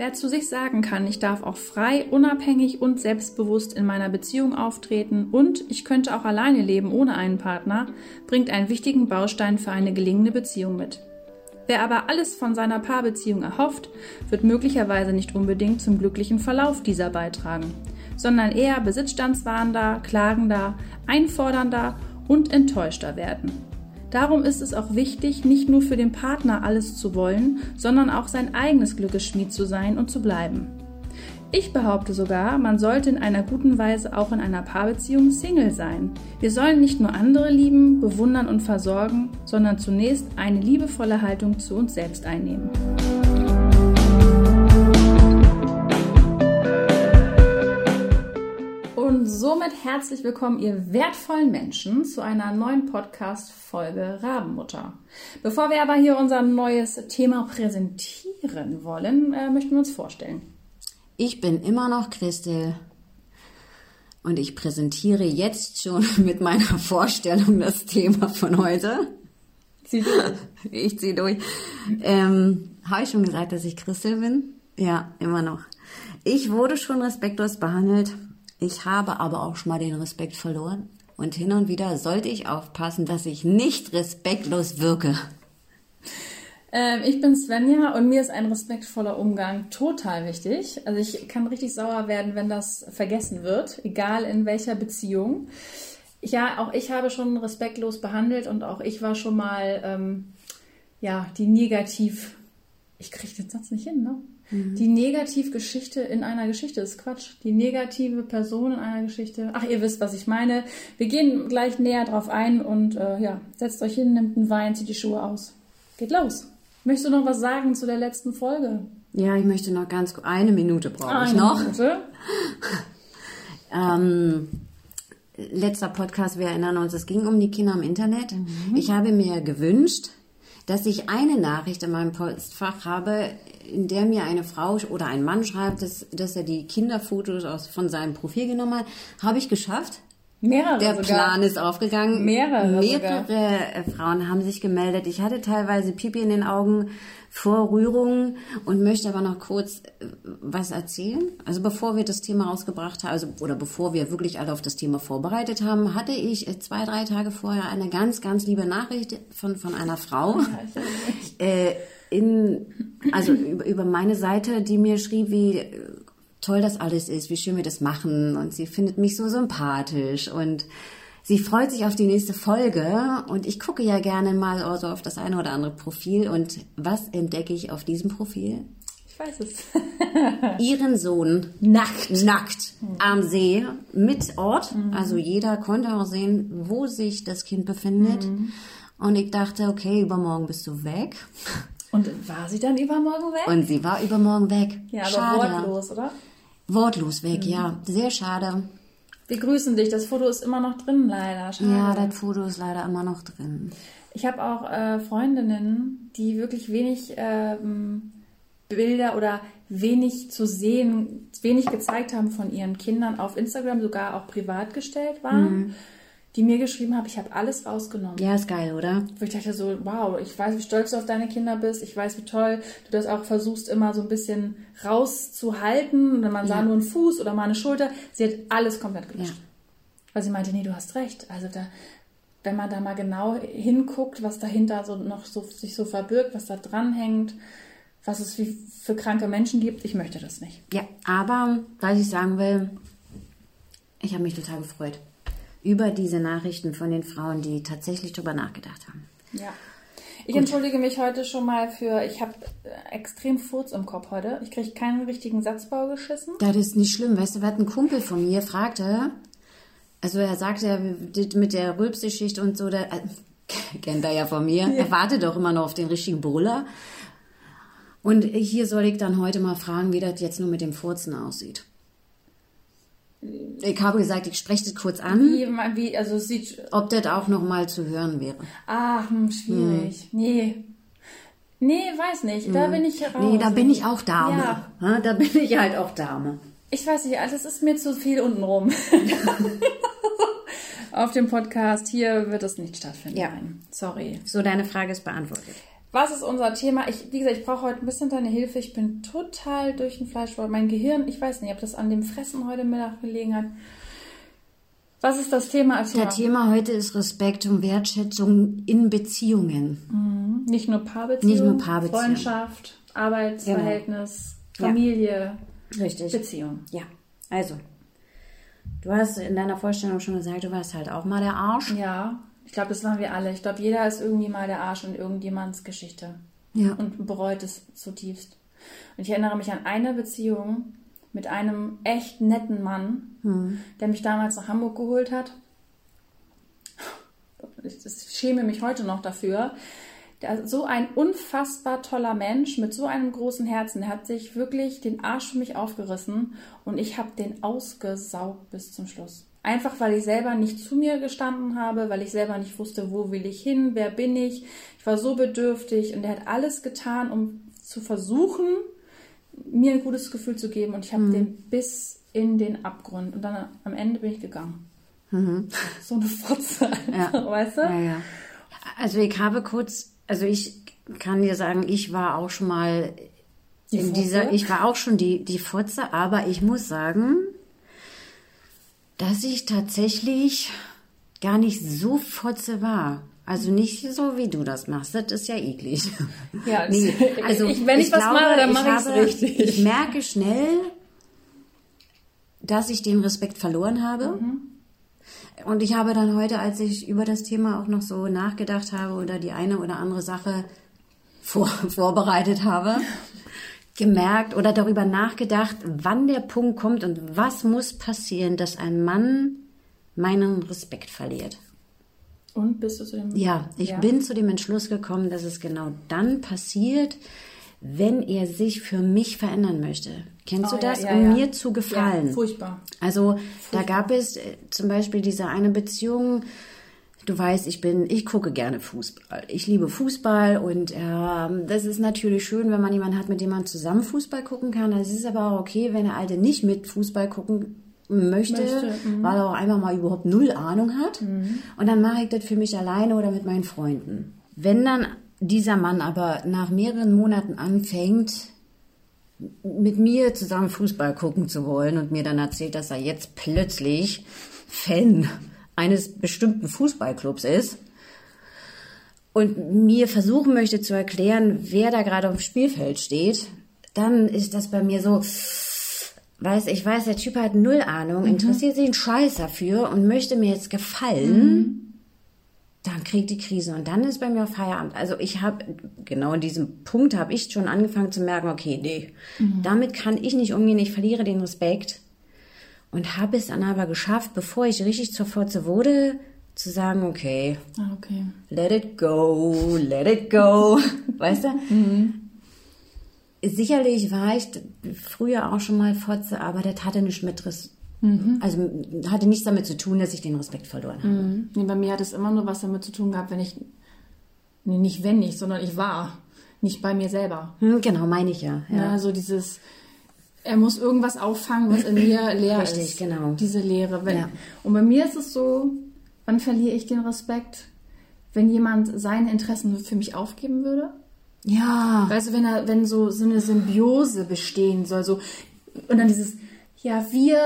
Wer zu sich sagen kann, ich darf auch frei, unabhängig und selbstbewusst in meiner Beziehung auftreten und ich könnte auch alleine leben ohne einen Partner, bringt einen wichtigen Baustein für eine gelingende Beziehung mit. Wer aber alles von seiner Paarbeziehung erhofft, wird möglicherweise nicht unbedingt zum glücklichen Verlauf dieser beitragen, sondern eher besitzstandswahrender, klagender, einfordernder und enttäuschter werden. Darum ist es auch wichtig, nicht nur für den Partner alles zu wollen, sondern auch sein eigenes Glückesschmied zu sein und zu bleiben. Ich behaupte sogar, man sollte in einer guten Weise auch in einer Paarbeziehung Single sein. Wir sollen nicht nur andere lieben, bewundern und versorgen, sondern zunächst eine liebevolle Haltung zu uns selbst einnehmen. Somit herzlich willkommen, ihr wertvollen Menschen, zu einer neuen Podcast-Folge Rabenmutter. Bevor wir aber hier unser neues Thema präsentieren wollen, äh, möchten wir uns vorstellen. Ich bin immer noch Christel und ich präsentiere jetzt schon mit meiner Vorstellung das Thema von heute. Zieh durch. Ich ziehe durch. Ähm, Habe ich schon gesagt, dass ich Christel bin? Ja, immer noch. Ich wurde schon respektlos behandelt ich habe aber auch schon mal den Respekt verloren. Und hin und wieder sollte ich aufpassen, dass ich nicht respektlos wirke. Ähm, ich bin Svenja und mir ist ein respektvoller Umgang total wichtig. Also ich kann richtig sauer werden, wenn das vergessen wird, egal in welcher Beziehung. Ja, auch ich habe schon respektlos behandelt und auch ich war schon mal, ähm, ja, die negativ. Ich kriege den Satz nicht hin, ne? Mhm. Die Negativgeschichte in einer Geschichte ist Quatsch. Die negative Person in einer Geschichte. Ach, ihr wisst, was ich meine. Wir gehen gleich näher drauf ein und äh, ja, setzt euch hin, nimmt einen Wein, zieht die Schuhe aus. Geht los. Möchtest du noch was sagen zu der letzten Folge? Ja, ich möchte noch ganz eine Minute brauche ich noch. Minute. ähm, letzter Podcast, wir erinnern uns, es ging um die Kinder im Internet. Mhm. Ich habe mir gewünscht, dass ich eine Nachricht in meinem Postfach habe, in der mir eine Frau oder ein Mann schreibt, dass, dass er die Kinderfotos aus, von seinem Profil genommen hat. Habe ich geschafft. Mehrere Der sogar. Plan ist aufgegangen. Mehrere. Mehrere sogar. Frauen haben sich gemeldet. Ich hatte teilweise Pipi in den Augen vor Rührung und möchte aber noch kurz äh, was erzählen. Also bevor wir das Thema rausgebracht haben, also oder bevor wir wirklich alle auf das Thema vorbereitet haben, hatte ich äh, zwei, drei Tage vorher eine ganz, ganz liebe Nachricht von, von einer Frau. äh, in, also über, über meine Seite, die mir schrieb, wie äh, toll das alles ist, wie schön wir das machen und sie findet mich so sympathisch und sie freut sich auf die nächste Folge und ich gucke ja gerne mal also auf das eine oder andere Profil und was entdecke ich auf diesem Profil? Ich weiß es. Ihren Sohn nackt, nackt mhm. am See mit Ort, mhm. also jeder konnte auch sehen, wo sich das Kind befindet. Mhm. Und ich dachte, okay, übermorgen bist du weg. Und war sie dann übermorgen weg? Und sie war übermorgen weg. Ja, aber schade. wortlos, oder? Wortlos weg, mhm. ja. Sehr schade. Wir grüßen dich. Das Foto ist immer noch drin, leider. Schade. Ja, das Foto ist leider immer noch drin. Ich habe auch äh, Freundinnen, die wirklich wenig ähm, Bilder oder wenig zu sehen, wenig gezeigt haben von ihren Kindern auf Instagram, sogar auch privat gestellt waren. Mhm die mir geschrieben haben, ich habe alles rausgenommen. Ja, ist geil, oder? Wo ich dachte so, wow, ich weiß, wie stolz du auf deine Kinder bist. Ich weiß, wie toll du das auch versuchst, immer so ein bisschen rauszuhalten. Wenn man ja. sah nur einen Fuß oder mal eine Schulter. Sie hat alles komplett gelöscht. Ja. Weil sie meinte, nee, du hast recht. Also da, wenn man da mal genau hinguckt, was dahinter so noch so, sich so verbirgt, was da dranhängt, was es für kranke Menschen gibt, ich möchte das nicht. Ja, aber was ich sagen will, ich habe mich total gefreut über diese Nachrichten von den Frauen, die tatsächlich darüber nachgedacht haben. Ja. Ich Gut. entschuldige mich heute schon mal für, ich habe äh, extrem Furz im Kopf heute. Ich kriege keinen richtigen Satzbau geschissen. Das ist nicht schlimm. Weißt du, was ein Kumpel von mir fragte, also er sagte mit der Rülpseschicht und so, der, äh, kennt er ja von mir, ja. er wartet doch immer noch auf den richtigen Brüller. Und hier soll ich dann heute mal fragen, wie das jetzt nur mit dem Furzen aussieht. Ich habe gesagt, ich spreche das kurz an. Wie, wie, also sieht, ob das auch noch mal zu hören wäre. Ah, hm, schwierig. Hm. Nee. Nee, weiß nicht. Da hm. bin ich raus. Nee, da bin ich auch Dame. Ja. Da bin ich halt auch Dame. Ich weiß nicht, alles ist mir zu viel untenrum. Auf dem Podcast hier wird es nicht stattfinden. Ja. Sorry. So, deine Frage ist beantwortet. Was ist unser Thema? Ich, wie gesagt, ich brauche heute ein bisschen deine Hilfe. Ich bin total durch den Fleischwolf. Mein Gehirn, ich weiß nicht, ob das an dem Fressen heute Mittag gelegen hat. Was ist das Thema? Erzähl Das. Thema heute ist Respekt und Wertschätzung in Beziehungen. Nicht nur Paarbeziehung, Nicht nur Paarbeziehung. Freundschaft, Arbeitsverhältnis, Ja. Familie, Richtig. Beziehung. Ja, also. Du hast in deiner Vorstellung schon gesagt, du warst halt auch mal der Arsch. Ja, ich glaube, das waren wir alle. Ich glaube, jeder ist irgendwie mal der Arsch in irgendjemands Geschichte Ja. und bereut es zutiefst. Und ich erinnere mich an eine Beziehung mit einem echt netten Mann, der mich damals nach Hamburg geholt hat. Ich ich schäme mich heute noch dafür. Der, so ein unfassbar toller Mensch mit so einem großen Herzen. Der hat sich wirklich den Arsch für mich aufgerissen und ich habe den ausgesaugt bis zum Schluss. Einfach weil ich selber nicht zu mir gestanden habe, weil ich selber nicht wusste, wo will ich hin, wer bin ich. Ich war so bedürftig und er hat alles getan, um zu versuchen, mir ein gutes Gefühl zu geben und ich habe den bis in den Abgrund und dann am Ende bin ich gegangen. So eine Fotze einfach, weißt du? Ja, ja. Also ich habe kurz, also ich kann dir sagen, ich war auch schon mal Die in Fotze? dieser, ich war auch schon die, die Fotze, aber ich muss sagen, dass ich tatsächlich gar nicht so Fotze war. Also nicht so, wie du das machst. Das ist ja eklig. Ja, Nee, also ich, wenn ich, was glaube, mache, dann mache ich es richtig. Ich merke schnell, dass ich den Respekt verloren habe. Mhm. Und ich habe dann heute, als ich über das Thema auch noch so nachgedacht habe oder die eine oder andere Sache vor, vorbereitet habe, gemerkt oder darüber nachgedacht, wann der Punkt kommt und was muss passieren, dass ein Mann meinen Respekt verliert. Und bist du zu dem? Ja, ich Ja. bin zu dem Entschluss gekommen, dass es genau dann passiert, wenn er sich für mich verändern möchte. Kennst Oh, du das? ja, um ja. mir zu gefallen. Furchtbar. Also da gab es äh, zum Beispiel diese eine Beziehung. Du weißt, ich bin, ich gucke gerne Fußball. Ich liebe Fußball und ähm, das ist natürlich schön, wenn man jemanden hat, mit dem man zusammen Fußball gucken kann. Es ist aber auch okay, wenn der Alte nicht mit Fußball gucken möchte, Möchte, mhm. weil er auch einfach mal überhaupt null Ahnung hat. Und dann mache ich das für mich alleine oder mit meinen Freunden. Wenn dann dieser Mann aber nach mehreren Monaten anfängt, mit mir zusammen Fußball gucken zu wollen und mir dann erzählt, dass er jetzt plötzlich Fan eines bestimmten Fußballclubs ist und mir versuchen möchte zu erklären, wer da gerade auf dem Spielfeld steht, dann ist das bei mir so, weiß ich weiß, der Typ hat null Ahnung, interessiert sich einen Scheiß dafür und möchte mir jetzt gefallen. Dann kriegt die Krise und dann ist bei mir Feierabend. Also ich habe, genau in diesem Punkt habe ich schon angefangen zu merken, okay, nee, damit kann ich nicht umgehen, ich verliere den Respekt. Und habe es dann aber geschafft, bevor ich richtig zur Fotze wurde, zu sagen, okay, Ah, okay. let it go, let it go. Weißt du? Sicherlich war ich früher auch schon mal Fotze, aber das hatte nichts mit Res also hatte nichts damit zu tun, dass ich den Respekt verloren habe. Nee, bei mir hat es immer nur was damit zu tun gehabt, wenn ich. Nee, nicht wenn ich, sondern ich war. Nicht bei mir selber. Hm, genau, meine ich ja. Ja. ja. Also dieses. Er muss irgendwas auffangen, was in mir leer Richtig, ist. genau. Diese Leere. Wenn, Ja. Und bei mir ist es so, wann verliere ich den Respekt? Wenn jemand seine Interessen für mich aufgeben würde? Ja. Weißt du, wenn er, wenn so, so eine Symbiose bestehen soll, so, und dann dieses, ja, wir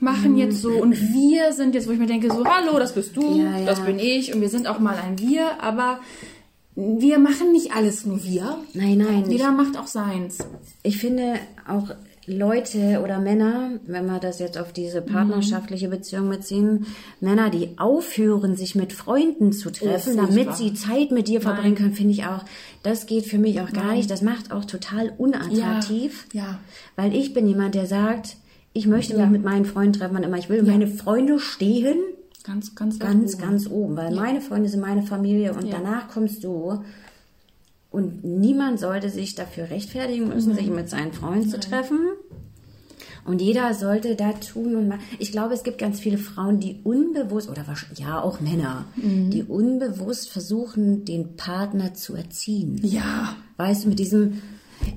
machen jetzt so und wir sind jetzt, wo ich mir denke, so, hallo, das bist du, Ja, ja. das bin ich und wir sind auch mal ein Wir, aber wir machen nicht alles nur wir. Nein, nein. Jeder macht auch seins. ich finde auch Leute oder Männer, wenn wir das jetzt auf diese partnerschaftliche Beziehung beziehen, Männer, die aufhören, sich mit Freunden zu treffen, furchtbar. damit sie Zeit mit dir verbringen können, finde ich auch, das geht für mich auch gar nicht. Das macht auch total unattraktiv. Ja. Weil ich bin jemand, der sagt, ich möchte mich mit meinen Freunden treffen, wann immer ich will. Meine Freunde stehen Ganz, ganz, ganz, oben. ganz oben, weil meine Freunde sind meine Familie und Ja. danach kommst du. Und niemand sollte sich dafür rechtfertigen müssen, sich mit seinen Freunden zu treffen. Und jeder sollte da tun und machen. Ich glaube, es gibt ganz viele Frauen, die unbewusst, oder ja, auch Männer, Mhm. die unbewusst versuchen, den Partner zu erziehen. Ja. Weißt du, mit diesem.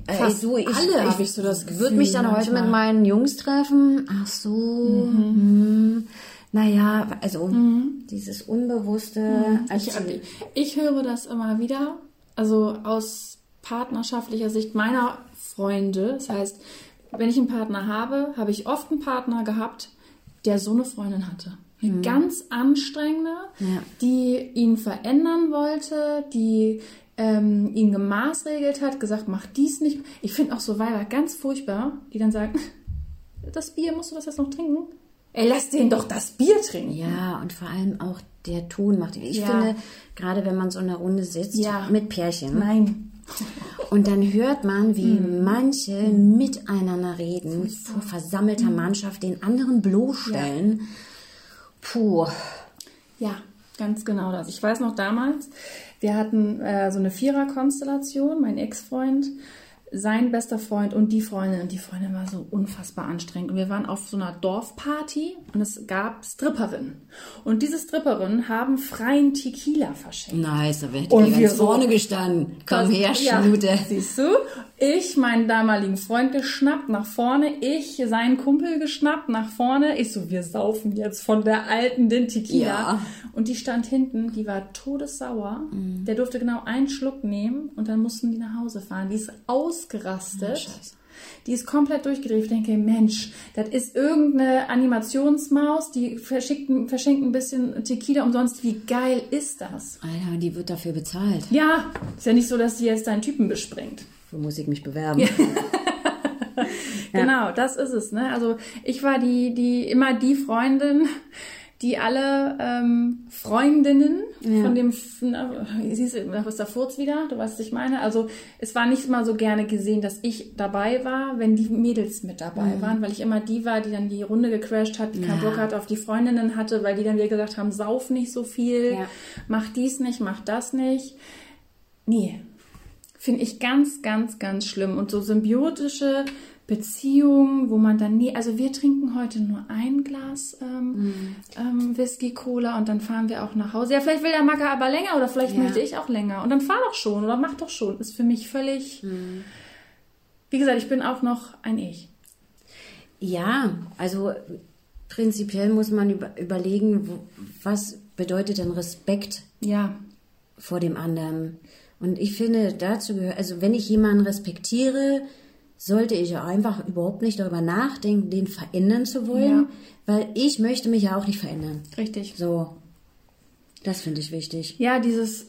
Äh, Fast du, ich, alle hab ich so das würde Gefühl mich dann heute manchmal. mit meinen Jungs treffen. Ach so. Hm, naja, also dieses unbewusste. Ich, Also, ich höre das immer wieder. also aus partnerschaftlicher Sicht meiner Freunde, das heißt, wenn ich einen Partner habe, habe ich oft einen Partner gehabt, der so eine Freundin hatte. Eine mhm. ganz anstrengende, ja. die ihn verändern wollte, die ähm, ihn gemaßregelt hat, gesagt, mach dies nicht. Ich finde auch so Weiber ganz furchtbar, die dann sagen, das Bier, musst du das jetzt noch trinken? Ey, lass den doch das Bier trinken. Ja, und vor allem auch der Ton macht. Ich ja. finde, gerade wenn man so in einer Runde sitzt ja. mit Pärchen. Nein. Und dann hört man, wie mhm. manche miteinander reden, vor versammelter mhm. Mannschaft den anderen bloßstellen. Ja. Puh. Ja, ganz genau das. Ich weiß noch damals, wir hatten äh, so eine Vierer-Konstellation, mein Ex-Freund sein bester Freund und die Freundin. Und die Freundin war so unfassbar anstrengend. Und wir waren auf so einer Dorfparty und es gab Stripperinnen. Und diese Stripperinnen haben freien Tequila verschenkt. Nice, da wäre ich ganz vorne so, gestanden. Komm her, Schnute. Ja, siehst du? Ich meinen damaligen Freund geschnappt nach vorne, ich seinen Kumpel geschnappt nach vorne. Ich so, wir saufen jetzt von der alten den Tequila. Ja. Und die stand hinten, die war todessauer. Mhm. Der durfte genau einen Schluck nehmen und dann mussten die nach Hause fahren. Die ist ausgerastet. Oh, die ist komplett durchgedreht. Ich denke, Mensch, das ist irgendeine Animationsmaus, die verschickt, verschenkt ein bisschen Tequila umsonst. Wie geil ist das? Alter, die wird dafür bezahlt. Ja, ist ja nicht so, dass sie jetzt deinen Typen bespringt. Wo muss ich mich bewerben? Ja. genau, das ist es. Ne? Also ich war die, die immer die Freundin, die alle ähm, Freundinnen ja. von dem, na, siehst du, da ist der Furz wieder, du weißt, was ich meine. Also es war nicht mal so gerne gesehen, dass ich dabei war, wenn die Mädels mit dabei mhm. waren, weil ich immer die war, die dann die Runde gecrashed hat, die ja. keinen Bock hat auf die Freundinnen hatte, weil die dann wieder gesagt haben, sauf nicht so viel, ja. mach dies nicht, mach das nicht. Nee, Finde ich ganz, ganz, ganz schlimm. Und so symbiotische Beziehungen, wo man dann nie, also wir trinken heute nur ein Glas ähm, mm. ähm, Whisky, Cola und dann fahren wir auch nach Hause. Ja, vielleicht will der Macker aber länger oder vielleicht ja. möchte ich auch länger. Und dann fahr doch schon oder mach doch schon. Ist für mich völlig. Mm. Wie gesagt, ich bin auch noch ein Ich. Ja, also prinzipiell muss man über, überlegen, was bedeutet denn Respekt ja. vor dem anderen. Und ich finde, dazu gehört, also wenn ich jemanden respektiere, sollte ich einfach überhaupt nicht darüber nachdenken, den verändern zu wollen, ja. weil ich möchte mich ja auch nicht verändern. Richtig. So. Das finde ich wichtig. Ja, dieses,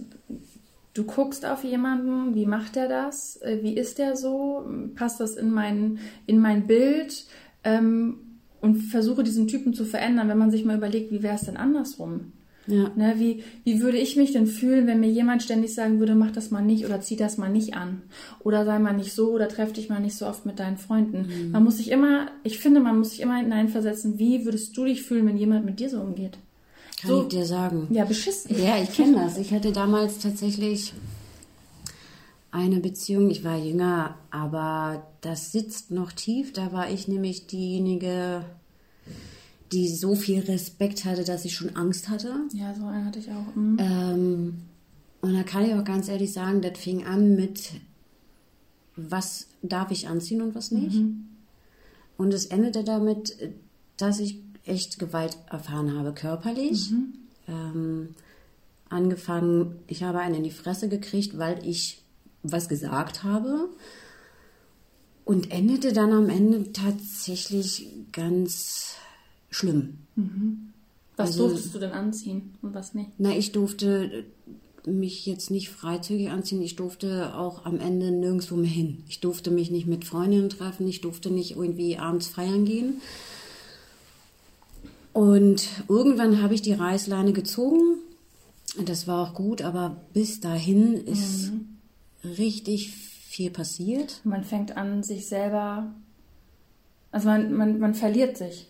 du guckst auf jemanden, wie macht er das? Äh, wie ist der so? Passt das in mein, in mein Bild? Ähm, und versuche diesen Typen zu verändern, wenn man sich mal überlegt, wie wäre es denn andersrum? Ja. Ne, wie, wie würde ich mich denn fühlen, wenn mir jemand ständig sagen würde, mach das mal nicht oder zieh das mal nicht an? Oder sei mal nicht so oder treff dich mal nicht so oft mit deinen Freunden. Mhm. Man muss sich immer, ich finde, man muss sich immer hineinversetzen, wie würdest du dich fühlen, wenn jemand mit dir so umgeht? Kann so, ich dir sagen. Ja, beschissen. Ja, ich kenne das. Ich hatte damals tatsächlich eine Beziehung, ich war jünger, aber das sitzt noch tief. Da war ich nämlich diejenige, die so viel Respekt hatte, dass ich schon Angst hatte. Ja, so eine hatte ich auch. Mhm. Ähm, und da kann ich auch ganz ehrlich sagen, das fing an mit, was darf ich anziehen und was nicht. Mhm. Und es endete damit, dass ich echt Gewalt erfahren habe, körperlich. Mhm. Ähm, angefangen, ich habe einen in die Fresse gekriegt, weil ich was gesagt habe. Und endete dann am Ende tatsächlich ganz schlimm. Mhm. Was also, durftest du denn anziehen und was nicht? Na, ich durfte mich jetzt nicht freizügig anziehen. Ich durfte auch am Ende nirgendwo mehr hin. Ich durfte mich nicht mit Freundinnen treffen. Ich durfte nicht irgendwie abends feiern gehen. Und irgendwann habe ich die Reißleine gezogen. Das war auch gut, aber bis dahin ist mhm. richtig viel passiert. Man fängt an, sich selber. Also man, man, man verliert sich.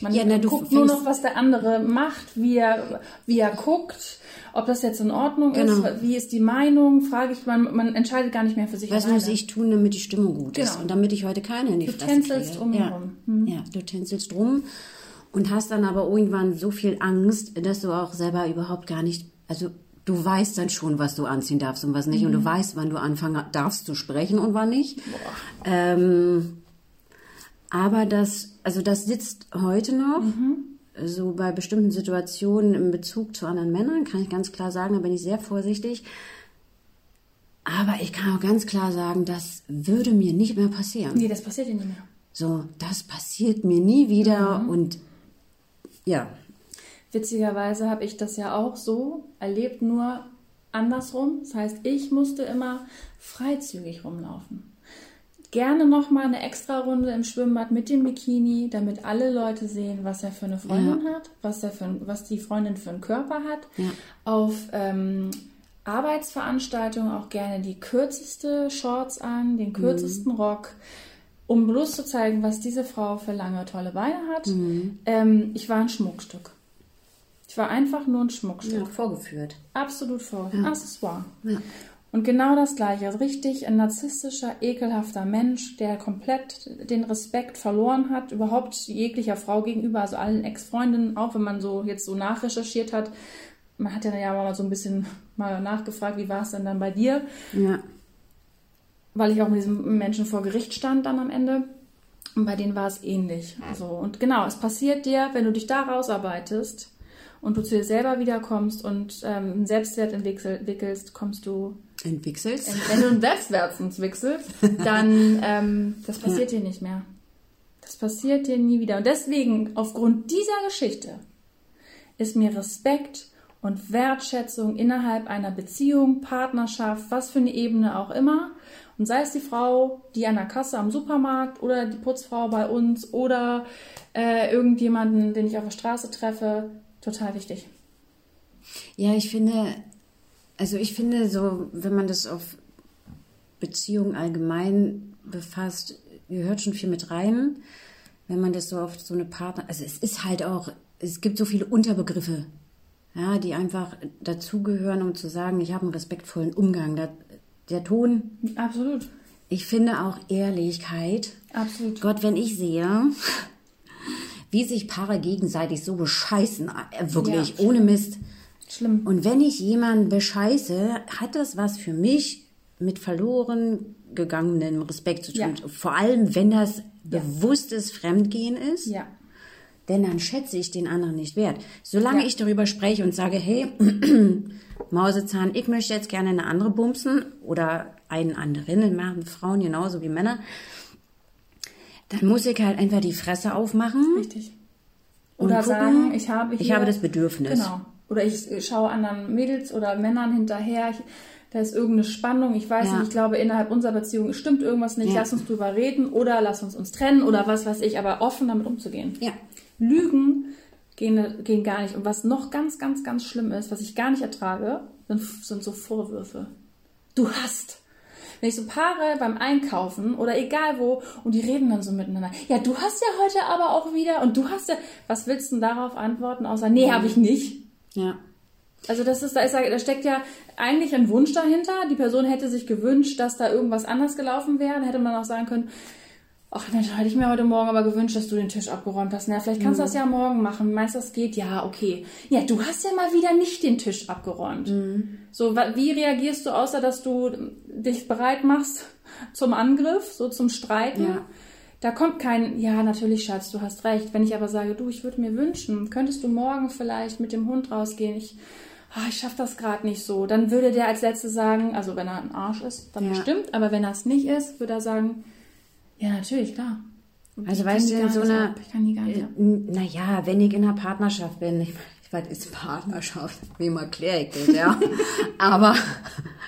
Man ja, na, guckt nur noch, was der andere macht, wie er, wie er guckt, ob das jetzt in Ordnung genau. ist, wie ist die Meinung, frage ich, man, man entscheidet gar nicht mehr für sich. Was alleine. muss ich tun, damit die Stimmung gut genau. ist und damit ich heute keine in die du Fresse tänzelst kriege. Ja. Hm. ja, du tänzelst rum und hast dann aber irgendwann so viel Angst, dass du auch selber überhaupt gar nicht, also du weißt dann schon, was du anziehen darfst und was nicht mhm. und du mhm. weißt, wann du anfangen darfst zu sprechen und wann nicht. Ähm, aber das, also das sitzt heute noch. Mhm. So bei bestimmten Situationen im Bezug zu anderen Männern kann ich ganz klar sagen, da bin ich sehr vorsichtig. Aber ich kann auch ganz klar sagen, das würde mir nicht mehr passieren. Nee, das passiert dir nicht mehr. So, das passiert mir nie wieder Mhm. und ja, Witzigerweise habe ich das ja auch so erlebt, nur andersrum. Das heißt, ich musste immer freizügig rumlaufen. Gerne nochmal eine extra Runde im Schwimmbad mit dem Bikini, damit alle Leute sehen, was er für eine Freundin hat, was, er für, ein- was die Freundin für einen Körper hat. Ja. Auf ähm, Arbeitsveranstaltungen auch gerne die kürzeste Shorts an, den kürzesten Rock, um bloß zu zeigen, was diese Frau für lange tolle Beine hat. Ähm, ich war ein Schmuckstück. Ich war einfach nur ein Schmuckstück. ja vorgeführt. Absolut vor. Accessoire. Ja. Und genau das Gleiche. Also richtig ein narzisstischer, ekelhafter Mensch, der komplett den Respekt verloren hat, überhaupt jeglicher Frau gegenüber, also allen Ex-Freundinnen, auch wenn man so jetzt so nachrecherchiert hat. Man hat ja ja mal so ein bisschen mal nachgefragt, wie war es denn dann bei dir? Ja. weil ich auch mit diesem Menschen vor Gericht stand dann am Ende. Und bei denen war es ähnlich. So, und genau, es passiert dir, wenn du dich da rausarbeitest und du zu dir selber wiederkommst und ähm, einen Selbstwert entwickel- entwickelst, kommst du, Entwickelst. wenn du einen Selbstwert entwickelst, dann, ähm, das passiert dir nicht mehr. Das passiert dir nie wieder. Und deswegen, aufgrund dieser Geschichte, ist mir Respekt und Wertschätzung innerhalb einer Beziehung, Partnerschaft, was für eine Ebene auch immer. Und sei es die Frau, die an der Kasse am Supermarkt oder die Putzfrau bei uns oder äh, irgendjemanden, den ich auf der Straße treffe, total wichtig. Ja, ich finde, also ich finde so, wenn man das auf Beziehungen allgemein befasst, gehört schon viel mit rein. Wenn man das so auf so eine Partner, also es ist halt auch, es gibt so viele Unterbegriffe, ja, die einfach dazugehören, um zu sagen, ich habe einen respektvollen Umgang. Der, der Ton, Absolut. ich finde auch Ehrlichkeit. Absolut. Gott, wenn ich sehe, wie sich Paare gegenseitig so bescheißen, äh, wirklich, Ja. ohne Mist. Schlimm. Und wenn ich jemanden bescheiße, hat das was für mich mit verloren gegangenem Respekt zu tun. Ja. Vor allem, wenn das bewusstes Fremdgehen ist, Ja. denn dann schätze ich den anderen nicht wert. Solange Ja. ich darüber spreche und sage, hey, Mausezahn, ich möchte jetzt gerne eine andere bumsen oder einen anderen, machen Frauen genauso wie Männer, dann muss ich halt einfach die Fresse aufmachen. Richtig. Oder gucken, sagen, ich habe hier, ich habe das Bedürfnis. Genau. Oder ich äh, schaue anderen Mädels oder Männern hinterher. Ich, da ist irgendeine Spannung. Ich weiß Ja. nicht, ich glaube, innerhalb unserer Beziehung stimmt irgendwas nicht. Ja. Lass uns drüber reden oder lass uns uns trennen oder was weiß ich. Aber offen damit umzugehen. Ja. Lügen gehen, gehen gar nicht. Und was noch ganz, ganz, ganz schlimm ist, was ich gar nicht ertrage, sind, sind so Vorwürfe. Du hast. Wenn ich so Paare beim Einkaufen oder egal wo und die reden dann so miteinander. Ja, du hast ja heute aber auch wieder und du hast ja. Was willst du denn darauf antworten, außer, nee, habe ich nicht. Ja. Also das ist, da, ist, da steckt ja eigentlich ein Wunsch dahinter. Die Person hätte sich gewünscht, dass da irgendwas anders gelaufen wäre. Dann hätte man auch sagen können, ach Mensch, hätte ich mir heute Morgen aber gewünscht, dass du den Tisch abgeräumt hast. Na, vielleicht kannst du das ja morgen machen. Meinst du, das geht? Ja, okay. Ja, du hast ja mal wieder nicht den Tisch abgeräumt. So, wa- wie reagierst du, außer dass du dich bereit machst zum Angriff, so zum Streiten? Ja. Da kommt kein, ja, natürlich, Schatz, du hast recht. Wenn ich aber sage, du, ich würde mir wünschen, könntest du morgen vielleicht mit dem Hund rausgehen? Ich, ah, ich schaffe das gerade nicht so. Dann würde der als Letzte sagen, also wenn er ein Arsch ist, dann Ja. bestimmt, aber wenn er es nicht ist, würde er sagen, ja, natürlich, klar. Und Also weißt du, in so einer. Ich kann die gar nicht ab. naja, wenn ich in einer Partnerschaft bin, ich, was ist Partnerschaft? Wem erkläre ich das, ja? Aber,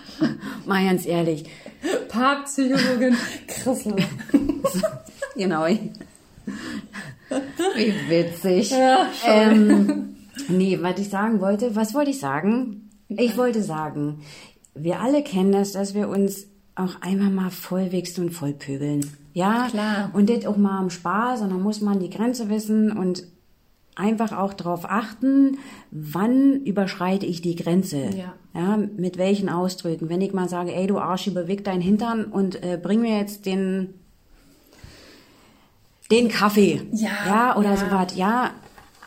mal ganz ehrlich, Parkpsychologin Christel. genau. Wie witzig. Ja, ähm, nee, was ich sagen wollte, was wollte ich sagen? Ich wollte sagen, wir alle kennen das, dass wir uns auch einmal mal vollwichsen und vollpöbeln. Ja, Klar. Und das auch mal am Spaß und dann muss man die Grenze wissen und einfach auch darauf achten, wann überschreite ich die Grenze. Ja. ja. Mit welchen Ausdrücken. Wenn ich mal sage, ey du Arschi, beweg deinen Hintern und äh, bring mir jetzt den den Kaffee. Ja, Ja, oder ja. sowas. Ja,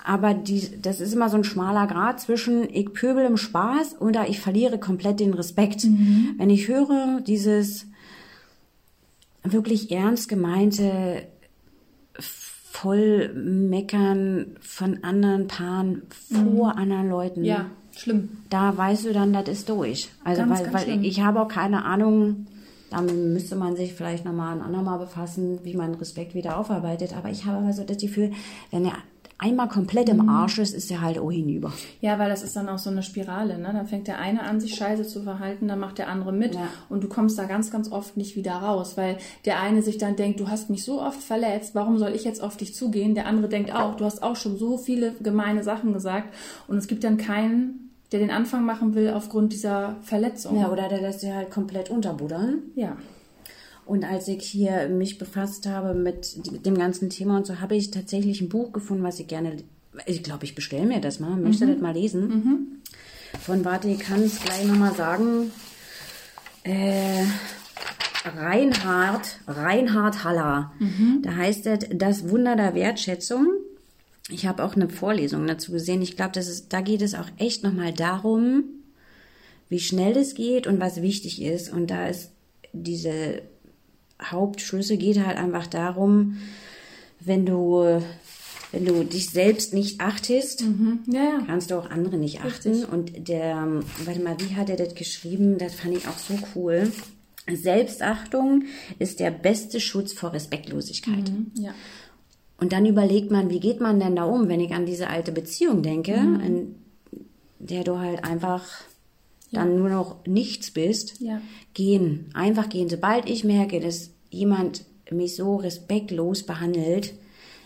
aber die, das ist immer so ein schmaler Grad zwischen ich pöbel im Spaß oder ich verliere komplett den Respekt. Mhm. Wenn ich höre dieses wirklich ernst gemeinte voll meckern von anderen Paaren vor anderen Leuten. Mhm. Ja. Schlimm. Da weißt du dann, das ist durch. Also Ganz, weil, ganz weil schlimm. ich habe auch keine Ahnung, damit müsste man sich vielleicht nochmal ein andermal befassen, wie man Respekt wieder aufarbeitet. Aber ich habe immer so das Gefühl, wenn er einmal komplett Mhm. im Arsch ist, ist er halt auch hinüber. Ja, weil das ist dann auch so eine Spirale, ne? Dann fängt der eine an, sich scheiße zu verhalten, dann macht der andere mit Ja. und du kommst da ganz, ganz oft nicht wieder raus, weil der eine sich dann denkt, du hast mich so oft verletzt, warum soll ich jetzt auf dich zugehen? Der andere denkt auch, du hast auch schon so viele gemeine Sachen gesagt und es gibt dann keinen, der den Anfang machen will aufgrund dieser Verletzung. Ja, oder der lässt sich halt komplett unterbuddern. Ja. Und als ich hier mich befasst habe mit, dem ganzen Thema und so, habe ich tatsächlich ein Buch gefunden, was ich gerne, ich glaube, ich bestelle mir das mal, möchte das mal lesen. Von, warte, ich kann es gleich nochmal sagen, äh, Reinhard, Reinhard Haller. Da heißt es Das Wunder der Wertschätzung. Ich habe auch eine Vorlesung dazu gesehen. Ich glaube, da geht es auch echt nochmal darum, wie schnell es geht und was wichtig ist. Und da ist diese Hauptschlüsse geht halt einfach darum, wenn du, wenn du dich selbst nicht achtest, Ja, ja. kannst du auch andere nicht achten. Und der, warte mal, wie hat er das geschrieben? Das fand ich auch so cool. Selbstachtung ist der beste Schutz vor Respektlosigkeit. Ja. Und dann überlegt man, wie geht man denn da um, wenn ich an diese alte Beziehung denke, in der du halt einfach dann nur noch nichts bist. Ja. Gehen, einfach gehen. Sobald ich merke, dass jemand mich so respektlos behandelt,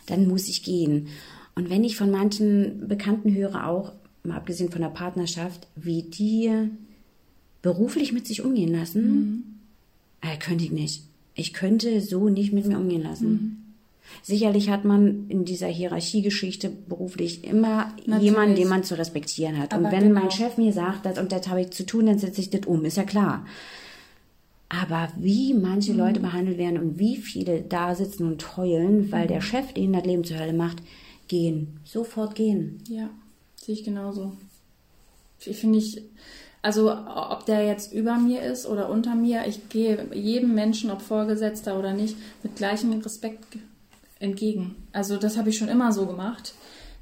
dann muss ich gehen. Und wenn ich von manchen Bekannten höre, auch mal abgesehen von der Partnerschaft, wie die beruflich mit sich umgehen lassen, äh, könnte ich nicht. Ich könnte so nicht mit mir umgehen lassen. Sicherlich hat man in dieser Hierarchiegeschichte beruflich immer Natürlich. jemanden, den man zu respektieren hat. Aber und wenn genau. mein Chef mir sagt, das und das habe ich zu tun, dann setze ich das um, ist ja klar. Aber wie manche Mhm. Leute behandelt werden und wie viele da sitzen und heulen, weil Mhm. der Chef denen das Leben zur Hölle macht, gehen. Sofort gehen. Ja, sehe ich genauso. Ich finde ich, also ob der jetzt über mir ist oder unter mir, ich gehe jedem Menschen, ob Vorgesetzter oder nicht, mit gleichem Respekt entgegen. Also das habe ich schon immer so gemacht.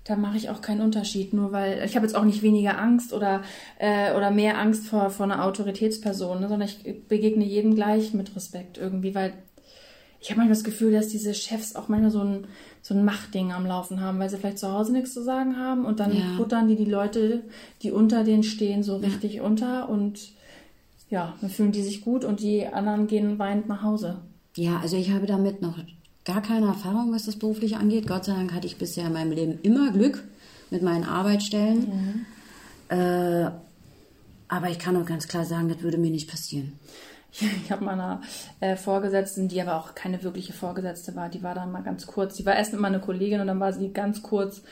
Da mache ich auch keinen Unterschied, nur weil ich habe jetzt auch nicht weniger Angst oder äh, oder mehr Angst vor vor einer Autoritätsperson, ne, sondern ich begegne jedem gleich mit Respekt irgendwie, weil ich habe manchmal das Gefühl, dass diese Chefs auch manchmal so ein, so ein Machtding am Laufen haben, weil sie vielleicht zu Hause nichts zu sagen haben und dann Ja. buttern die die Leute, die unter denen stehen, so richtig unter und ja, dann fühlen die sich gut und die anderen gehen weinend nach Hause. Ja, also ich habe damit noch gar keine Erfahrung, was das berufliche angeht. Gott sei Dank hatte ich bisher in meinem Leben immer Glück mit meinen Arbeitsstellen. Äh, aber ich kann auch ganz klar sagen, das würde mir nicht passieren. Ich habe meiner äh, Vorgesetzten, die aber auch keine wirkliche Vorgesetzte war, die war dann mal ganz kurz, die war erst immer eine Kollegin und dann war sie ganz kurz,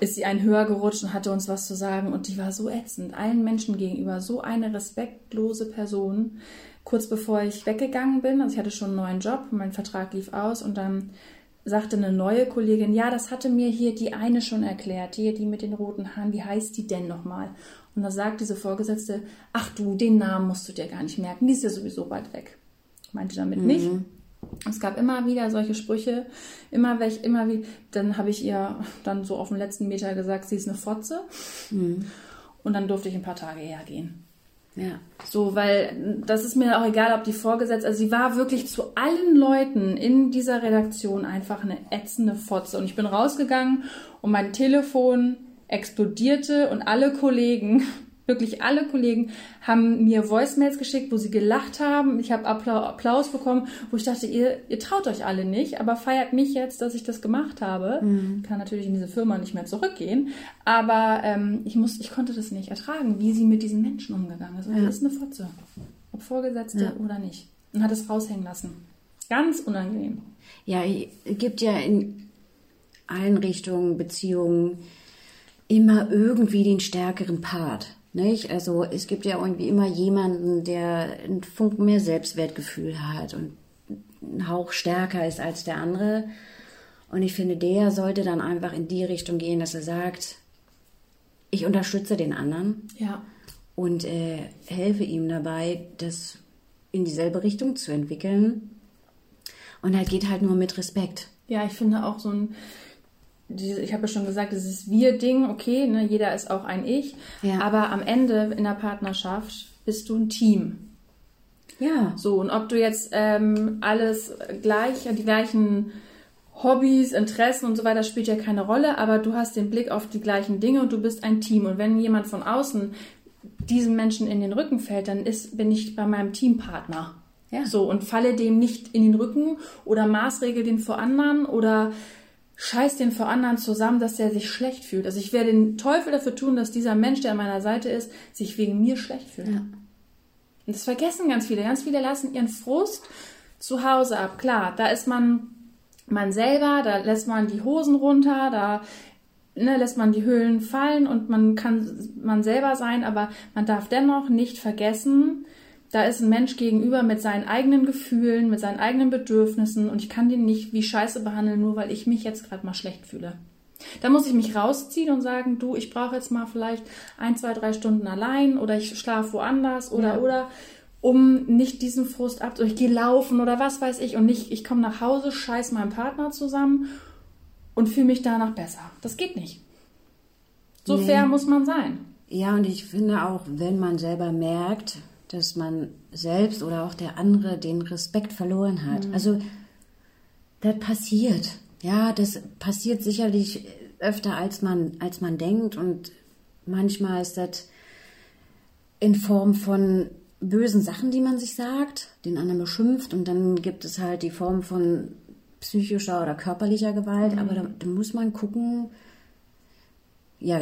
ist sie einen höher gerutscht und hatte uns was zu sagen und die war so ätzend, allen Menschen gegenüber, so eine respektlose Person. Kurz bevor ich weggegangen bin, also ich hatte schon einen neuen Job, mein Vertrag lief aus und dann sagte eine neue Kollegin, ja, das hatte mir hier die eine schon erklärt, die, die mit den roten Haaren, wie heißt die denn nochmal? Und da sagt diese Vorgesetzte, ach du, den Namen musst du dir gar nicht merken, die ist ja sowieso weit weg. Meinte damit nicht. Es gab immer wieder solche Sprüche, immer welch, immer wie, dann habe ich ihr dann so auf den letzten Meter gesagt, sie ist eine Fotze. Und dann durfte ich ein paar Tage eher gehen. Ja. So, weil das ist mir auch egal, ob die vorgesetzt, also sie war wirklich zu allen Leuten in dieser Redaktion einfach eine ätzende Fotze. Und ich bin rausgegangen und mein Telefon explodierte und alle Kollegen, wirklich alle Kollegen, haben mir Voicemails geschickt, wo sie gelacht haben. Ich habe Appla Applaus bekommen, wo ich dachte, ihr, ihr traut euch alle nicht, aber feiert mich jetzt, dass ich das gemacht habe. Kann natürlich in diese Firma nicht mehr zurückgehen, aber ähm, ich, muss, ich konnte das nicht ertragen, wie sie mit diesen Menschen umgegangen ist. Und Das ist eine Fotze, ob Vorgesetzte oder nicht. Und hat es raushängen lassen. Ganz unangenehm. Ja, es gibt ja in allen Richtungen Beziehungen immer irgendwie den stärkeren Part. Nicht? Also es gibt ja irgendwie immer jemanden, der einen Funken mehr Selbstwertgefühl hat und einen Hauch stärker ist als der andere. Und ich finde, der sollte dann einfach in die Richtung gehen, dass er sagt, ich unterstütze den anderen Ja. und äh, helfe ihm dabei, das in dieselbe Richtung zu entwickeln. Und halt geht halt nur mit Respekt. Ja, ich finde auch so ein, ich habe ja schon gesagt, dieses Wir-Ding, okay, ne, jeder ist auch ein Ich, ja. aber am Ende in der Partnerschaft bist du ein Team. Ja. So, und ob du jetzt ähm, alles gleich, die gleichen Hobbys, Interessen und so weiter spielt ja keine Rolle, aber du hast den Blick auf die gleichen Dinge und du bist ein Team. Und wenn jemand von außen diesem Menschen in den Rücken fällt, dann ist, bin ich bei meinem Teampartner. Ja. So, und falle dem nicht in den Rücken oder maßregel den vor anderen oder scheiß den vor anderen zusammen, dass der sich schlecht fühlt. Also ich werde den Teufel dafür tun, dass dieser Mensch, der an meiner Seite ist, sich wegen mir schlecht fühlt. Ja. Und das vergessen ganz viele. Ganz viele lassen ihren Frust zu Hause ab. Klar, da ist man man selber, da lässt man die Hosen runter, da ne, lässt man die Höhlen fallen und man kann man selber sein, aber man darf dennoch nicht vergessen, da ist ein Mensch gegenüber mit seinen eigenen Gefühlen, mit seinen eigenen Bedürfnissen und ich kann den nicht wie Scheiße behandeln, nur weil ich mich jetzt gerade mal schlecht fühle. Da muss ich mich rausziehen und sagen, du, ich brauche jetzt mal vielleicht ein, zwei, drei Stunden allein oder ich schlafe woanders oder ja. oder um nicht diesen Frust ab, ich gehe laufen oder was weiß ich und nicht, ich komme nach Hause, scheiß meinem Partner zusammen und fühle mich danach besser. Das geht nicht. So nee. fair muss man sein. Ja, und ich finde auch, wenn man selber merkt, dass man selbst oder auch der andere den Respekt verloren hat. Mhm. Also das passiert. Ja, das passiert sicherlich öfter als man als man denkt und manchmal ist das in Form von bösen Sachen, die man sich sagt, den anderen beschimpft und dann gibt es halt die Form von psychischer oder körperlicher Gewalt, mhm. aber da, da, muss man gucken, ja,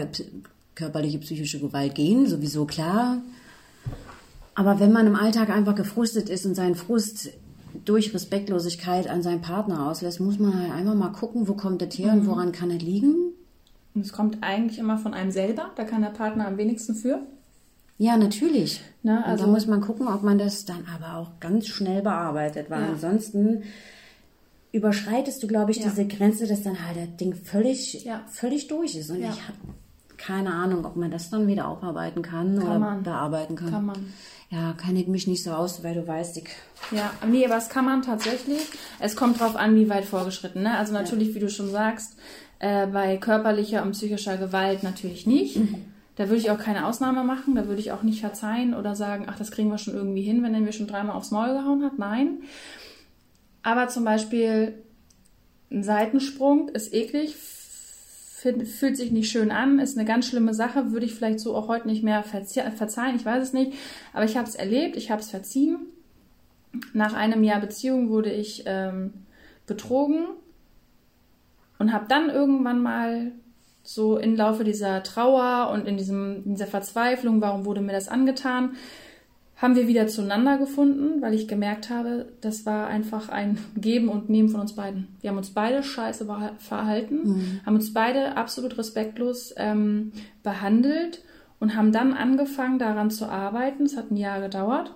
körperliche, psychische Gewalt gehen, sowieso klar. Aber wenn man im Alltag einfach gefrustet ist und seinen Frust durch Respektlosigkeit an seinen Partner auslässt, muss man halt einfach mal gucken, wo kommt das her mhm. und woran kann es liegen. Und es kommt eigentlich immer von einem selber, da kann der Partner am wenigsten für. Ja, natürlich. Ne, also da muss man gucken, ob man das dann aber auch ganz schnell bearbeitet, weil ja. ansonsten überschreitest du, glaube ich, ja. diese Grenze, dass dann halt das Ding völlig, ja. völlig durch ist. Und ich habe keine Ahnung, ob man das dann wieder aufarbeiten kann, kann oder man. bearbeiten kann. Kann man. Ja, kann ich mich nicht so aus, weil du weißt, ich. Ja, nee, aber es kann man tatsächlich. Es kommt drauf an, wie weit vorgeschritten. Ne? Also natürlich, wie du schon sagst, äh, bei körperlicher und psychischer Gewalt natürlich nicht. Mhm. Da würde ich auch keine Ausnahme machen, da würde ich auch nicht verzeihen oder sagen, ach, das kriegen wir schon irgendwie hin, wenn er mir schon dreimal aufs Maul gehauen hat. Nein. Aber zum Beispiel ein Seitensprung ist eklig, fühlt sich nicht schön an, ist eine ganz schlimme Sache, würde ich vielleicht so auch heute nicht mehr verzeihen, ich weiß es nicht. Aber ich habe es erlebt, ich habe es verziehen. Nach einem Jahr Beziehung wurde ich ähm, betrogen und habe dann irgendwann mal so im Laufe dieser Trauer und in, diesem, in dieser Verzweiflung, warum wurde mir das angetan, haben wir wieder zueinander gefunden, weil ich gemerkt habe, das war einfach ein Geben und Nehmen von uns beiden. Wir haben uns beide scheiße verhalten, mhm. haben uns beide absolut respektlos ähm, behandelt und haben dann angefangen, daran zu arbeiten. Es hat ein Jahr gedauert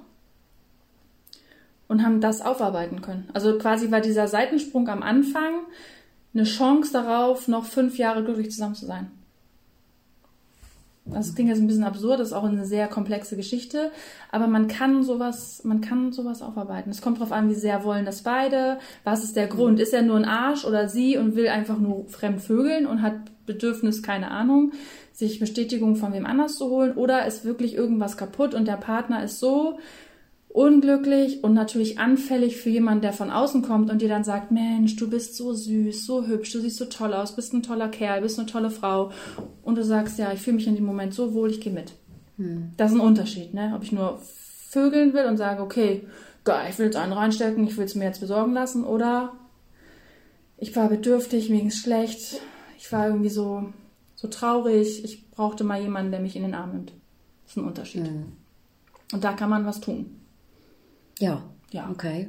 und haben das aufarbeiten können. Also quasi war dieser Seitensprung am Anfang eine Chance darauf, noch fünf Jahre glücklich zusammen zu sein. Das klingt jetzt ein bisschen absurd, das ist auch eine sehr komplexe Geschichte, aber man kann sowas, man kann sowas aufarbeiten. Es kommt darauf an, wie sehr wollen das beide, was ist der Grund? Ist er nur ein Arsch oder sie und will einfach nur fremd vögeln und hat Bedürfnis, keine Ahnung, sich Bestätigung von wem anders zu holen oder ist wirklich irgendwas kaputt und der Partner ist so unglücklich und natürlich anfällig für jemanden, der von außen kommt und dir dann sagt, Mensch, du bist so süß, so hübsch, du siehst so toll aus, bist ein toller Kerl, bist eine tolle Frau und du sagst, ja, ich fühle mich in dem Moment so wohl, ich gehe mit. Hm. Das ist ein Unterschied, ne? Ob ich nur vögeln will und sage, okay, geil, ich will jetzt einen reinstecken, ich will es mir jetzt besorgen lassen oder ich war bedürftig, mir ging es schlecht, ich war irgendwie so, so traurig, ich brauchte mal jemanden, der mich in den Arm nimmt. Das ist ein Unterschied. Hm. Und da kann man was tun. Ja. Ja. Okay.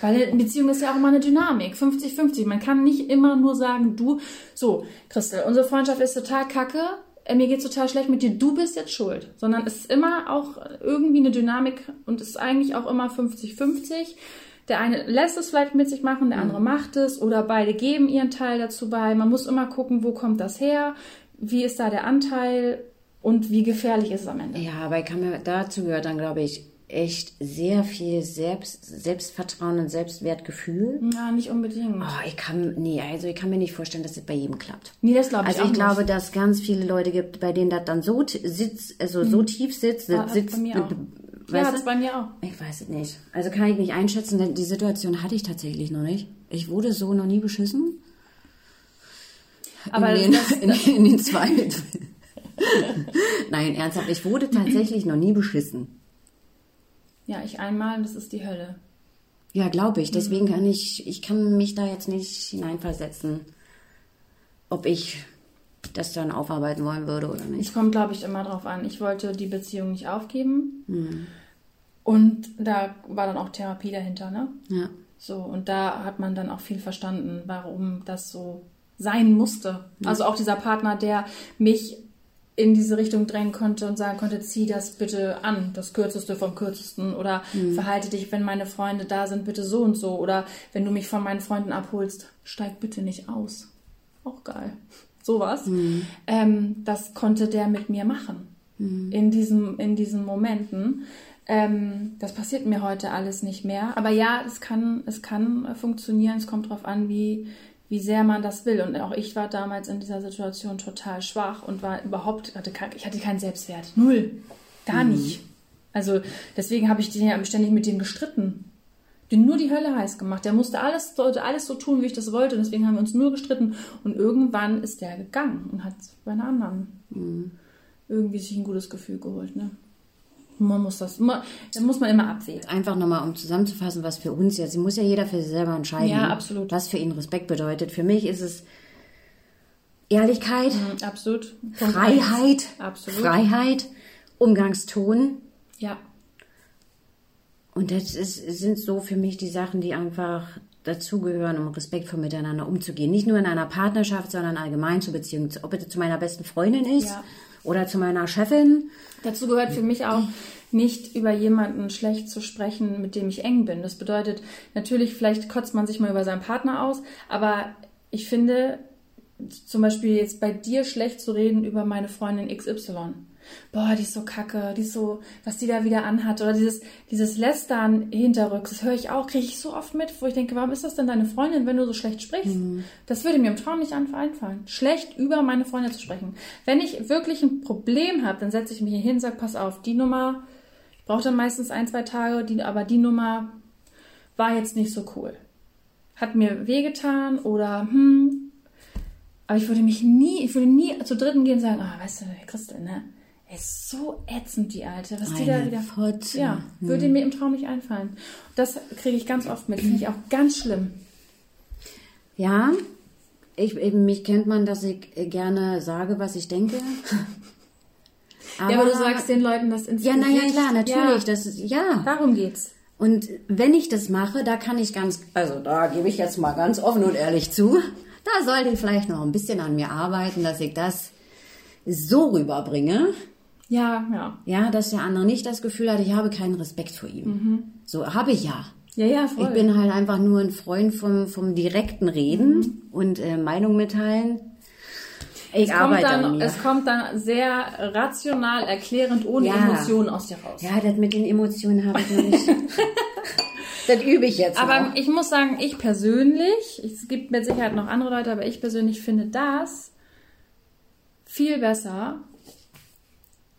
Weil eine Beziehung ist ja auch immer eine Dynamik. 50-50. Man kann nicht immer nur sagen, du, so, Christel, unsere Freundschaft ist total kacke, äh, mir geht's total schlecht mit dir, du bist jetzt schuld. Sondern es ist immer auch irgendwie eine Dynamik und es ist eigentlich auch immer 50-50. Der eine lässt es vielleicht mit sich machen, der andere mhm. macht es oder beide geben ihren Teil dazu bei. Man muss immer gucken, wo kommt das her, wie ist da der Anteil und wie gefährlich ist es am Ende. Ja, aber ich kann mir, dazu gehört dann, glaube ich, echt sehr viel Selbst, Selbstvertrauen und Selbstwertgefühl. Ja, nicht unbedingt. Oh, ich kann, nee, also ich kann mir nicht vorstellen, dass das bei jedem klappt. Nee, das glaube ich Also ich glaube, nicht. dass es ganz viele Leute gibt, bei denen das dann so sitzt, also so tief sitzt, hat's sitzt, bei mir auch. weißt Ja, du? das bei mir auch. Ich weiß es nicht. Also kann ich nicht einschätzen, denn die Situation hatte ich tatsächlich noch nicht. Ich wurde so noch nie beschissen. Aber in den, das- in, in den zwei. Nein, ernsthaft, ich wurde tatsächlich noch nie beschissen. Ja, ich einmal, das ist die Hölle. Ja, glaube ich. Deswegen Mhm. kann ich, ich kann mich da jetzt nicht hineinversetzen, ob ich das dann aufarbeiten wollen würde oder nicht. Es kommt, glaube ich, immer drauf an. Ich wollte die Beziehung nicht aufgeben. Und da war dann auch Therapie dahinter, ne? Ja. So, und da hat man dann auch viel verstanden, warum das so sein musste. Also auch dieser Partner, der mich in diese Richtung drängen konnte und sagen konnte, zieh das bitte an, das Kürzeste vom Kürzesten oder verhalte dich, wenn meine Freunde da sind, bitte so und so oder wenn du mich von meinen Freunden abholst, steig bitte nicht aus. Auch geil. Sowas. Ähm, das konnte der mit mir machen. In, diesem, in diesen Momenten. Ähm, das passiert mir heute alles nicht mehr. Aber ja, es kann, es kann äh, funktionieren. Es kommt darauf an, wie, wie sehr man das will. Und auch ich war damals in dieser Situation total schwach und war überhaupt, hatte kein, ich hatte keinen Selbstwert. Null. Gar nicht. Also deswegen habe ich den ja ständig mit dem gestritten. Den nur die Hölle heiß gemacht. Der musste alles, sollte alles so tun, wie ich das wollte. Und deswegen haben wir uns nur gestritten. Und irgendwann ist der gegangen und hat bei einer anderen irgendwie sich ein gutes Gefühl geholt. Ne? Man muss das, man, da muss man immer abwägen. Einfach nochmal, um zusammenzufassen, was für uns jetzt, muss ja jeder für sich selber entscheiden, Ja, absolut. was für ihn Respekt bedeutet. Für mich ist es Ehrlichkeit, Mhm, Absolut. Punkt Freiheit. Absolut. Freiheit, Umgangston. Ja. Und das ist, sind so für mich die Sachen, die einfach dazugehören, um respektvoll miteinander umzugehen. Nicht nur in einer Partnerschaft, sondern allgemein zur Beziehung. Ob es zu meiner besten Freundin ist Ja. Oder zu meiner Chefin. Dazu gehört für mich auch nicht über jemanden schlecht zu sprechen, mit dem ich eng bin. Das bedeutet, natürlich, vielleicht kotzt man sich mal über seinen Partner aus, aber ich finde, zum Beispiel jetzt bei dir schlecht zu reden über meine Freundin XY. Boah, die ist so kacke, die ist so, was die da wieder anhat. Oder dieses, dieses Lästern hinterrücks, das höre ich auch, kriege ich so oft mit, wo ich denke, warum ist das denn deine Freundin, wenn du so schlecht sprichst? Das würde mir im Traum nicht einfallen, schlecht über meine Freundin zu sprechen. Wenn ich wirklich ein Problem habe, dann setze ich mich hier hin und sage, pass auf, die Nummer, ich brauche dann meistens ein, zwei Tage, die, aber die Nummer war jetzt nicht so cool. Hat mir wehgetan oder hm, aber ich würde mich nie, ich würde nie zu Dritten gehen und sagen, ah, weißt du, Christel, ne? Ist so ätzend, die Alte. Was die da Eine wieder. Fotze. Ja, würde mir im Traum nicht einfallen. Das kriege ich ganz oft mit. Finde ich auch ganz schlimm. Ja, ich, eben, mich kennt man, dass ich gerne sage, was ich denke. ja, aber du sagst den Leuten das ins Ja, naja, klar, natürlich. Ja, Das ist, ja. darum geht's. Und wenn ich das mache, da kann ich ganz, also da gebe ich jetzt mal ganz offen und ehrlich zu, da sollte ich vielleicht noch ein bisschen an mir arbeiten, dass ich das so rüberbringe, Ja, ja. ja, dass der andere nicht das Gefühl hat, ich habe keinen Respekt vor ihm. So habe ich ja. Ja, ja, voll. Ich bin halt einfach nur ein Freund vom, vom direkten Reden und äh, Meinung mitteilen. Ich es kommt, arbeite an dann, es kommt dann sehr rational, erklärend, ohne Ja. Emotionen aus dir raus. Ja, das mit den Emotionen habe ich noch nicht. das übe ich jetzt Aber noch. ich muss sagen, ich persönlich, es gibt mit Sicherheit noch andere Leute, aber ich persönlich finde das viel besser.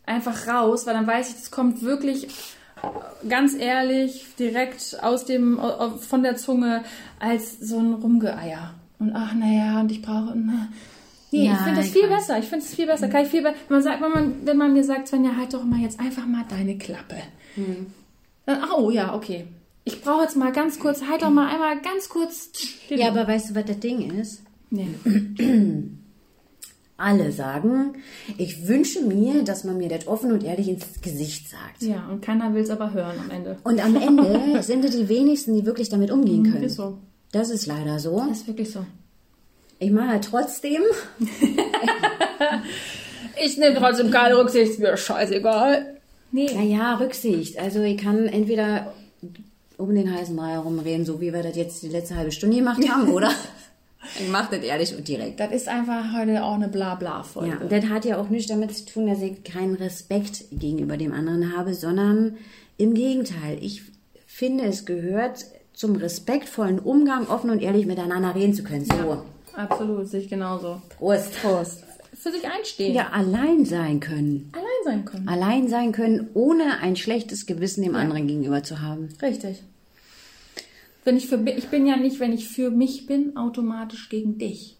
Einfach raus, weil dann weiß ich, das kommt wirklich ganz ehrlich direkt aus dem von der Zunge als so ein Rumgeeier. Und ach naja, und ich brauche. Na. Nee, Ja, ich finde das viel weiß. besser. Ich finde es viel besser. Kann ich viel be wenn man sagt, wenn man, wenn man mir sagt, Svenja, halt doch mal jetzt einfach mal deine Klappe. Dann, oh ja, okay. Ich brauche jetzt mal ganz kurz, halt doch mal einmal ganz kurz. Ja, aber weißt du, was das Ding ist? Nee. Alle sagen, ich wünsche mir, dass man mir das offen und ehrlich ins Gesicht sagt. Ja, und keiner will es aber hören am Ende. Und am Ende sind es die wenigsten, die wirklich damit umgehen können. Ist so. Das ist leider so. Das ist wirklich so. Ich mache halt trotzdem. Ich nehme trotzdem keine Rücksicht, ist mir scheißegal. Nee. Naja, Rücksicht. Also ich kann entweder um den heißen Brei herumreden, so wie wir das jetzt die letzte halbe Stunde gemacht haben, oder? ich mache das ehrlich und direkt. Das ist einfach heute auch eine Blabla-Folge. Ja, das hat ja auch nichts damit zu tun, dass ich keinen Respekt gegenüber dem anderen habe, sondern Im Gegenteil, ich finde, es gehört zum respektvollen Umgang, offen und ehrlich miteinander reden zu können. So. Absolut, sehe ich genauso. Prost. Prost. Für sich einstehen. Ja, allein sein können. Allein sein können. Allein sein können, ohne ein schlechtes Gewissen dem anderen gegenüber zu haben. Richtig. Wenn ich, für, ich bin ja nicht, wenn ich für mich bin, automatisch gegen dich.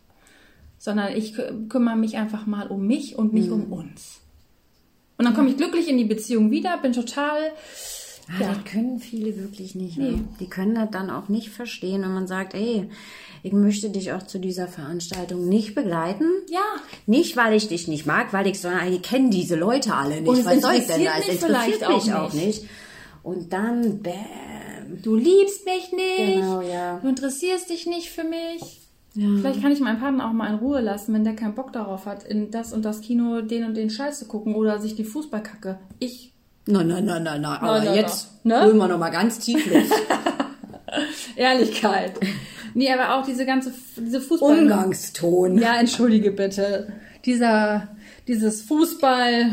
Sondern ich kü- kümmere mich einfach mal um mich und nicht um uns. Und dann komme ich glücklich in die Beziehung wieder, bin total. Ah, Ja. Das können viele wirklich nicht. Ne? Die können das dann auch nicht verstehen, wenn man sagt, ey, ich möchte dich auch zu dieser Veranstaltung nicht begleiten. Ja. Nicht, weil ich dich nicht mag, weil ich, sondern ich kenne diese Leute alle nicht. Und Was soll ich denn da? Es interessiert vielleicht mich auch auch nicht. Und dann, bäm. Du liebst mich nicht. Genau, ja. Du interessierst dich nicht für mich. Ja. Vielleicht kann ich meinen Partner auch mal in Ruhe lassen, wenn der keinen Bock darauf hat, in das und das Kino den und den Scheiß zu gucken oder sich die Fußballkacke. Ich Nein, nein, nein, nein, nein. Aber nein, jetzt nein. Ne? holen wir noch mal ganz tief Luft. Ehrlichkeit. nee, aber auch diese ganze diese Fußball. Umgangston. Ja, entschuldige bitte. Dieser dieses Fußball,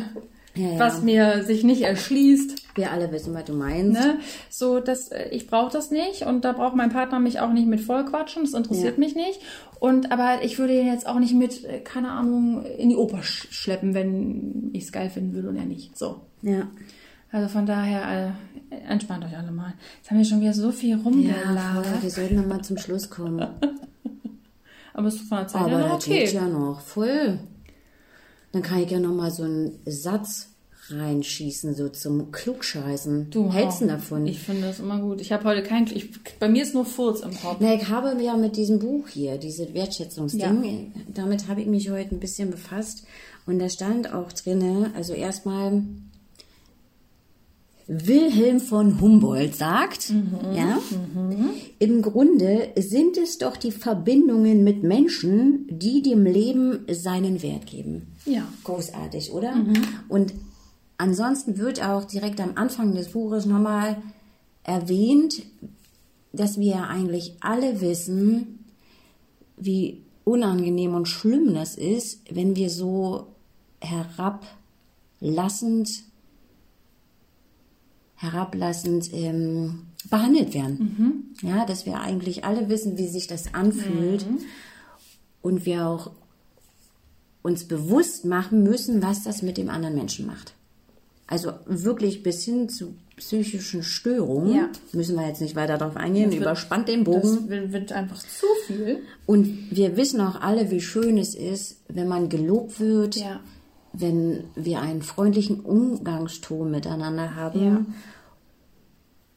Ja, ja. was mir sich nicht erschließt. Wir alle wissen, was du meinst. Ne? So, das, äh, ich brauche das nicht und da braucht mein Partner mich auch nicht mit vollquatschen, das interessiert Ja. mich nicht. Und aber ich würde ihn jetzt auch nicht mit, äh, keine Ahnung, in die Oper sch schleppen, wenn ich es geil finden würde und er nicht. So. Ja. Also von daher, äh, entspannt euch alle mal. Jetzt haben wir schon wieder so viel Ja, rumgelabert. wir sollten noch mal zum Schluss kommen. aber es ist von der Zeit Aber her noch okay. geht ja noch voll. Dann kann ich ja noch mal so einen Satz reinschießen, so zum Klugscheißen. Du Hältst du davon? Ich finde das immer gut. Ich habe heute kein, ich, bei mir ist nur Furz im Kopf. Na, ich habe ja mit diesem Buch hier, diese Wertschätzungsding, damit habe ich mich heute ein bisschen befasst. Und da stand auch drinne, also erstmal Wilhelm von Humboldt sagt, ja, im Grunde sind es doch die Verbindungen mit Menschen, die dem Leben seinen Wert geben. Ja. Großartig, oder? Und ansonsten wird auch direkt am Anfang des Buches nochmal erwähnt, dass wir ja eigentlich alle wissen, wie unangenehm und schlimm das ist, wenn wir so herablassend, herablassend ähm, behandelt werden. Ja, dass wir eigentlich alle wissen, wie sich das anfühlt und wir auch uns bewusst machen müssen, was das mit dem anderen Menschen macht. Also wirklich bis hin zu psychischen Störungen. Ja. Müssen wir jetzt nicht weiter darauf eingehen, wird- überspannt den Bogen. Das wird, wird einfach zu viel. Und wir wissen auch alle, wie schön es ist, wenn man gelobt wird, Ja. Wenn wir einen freundlichen Umgangston miteinander haben. Ja.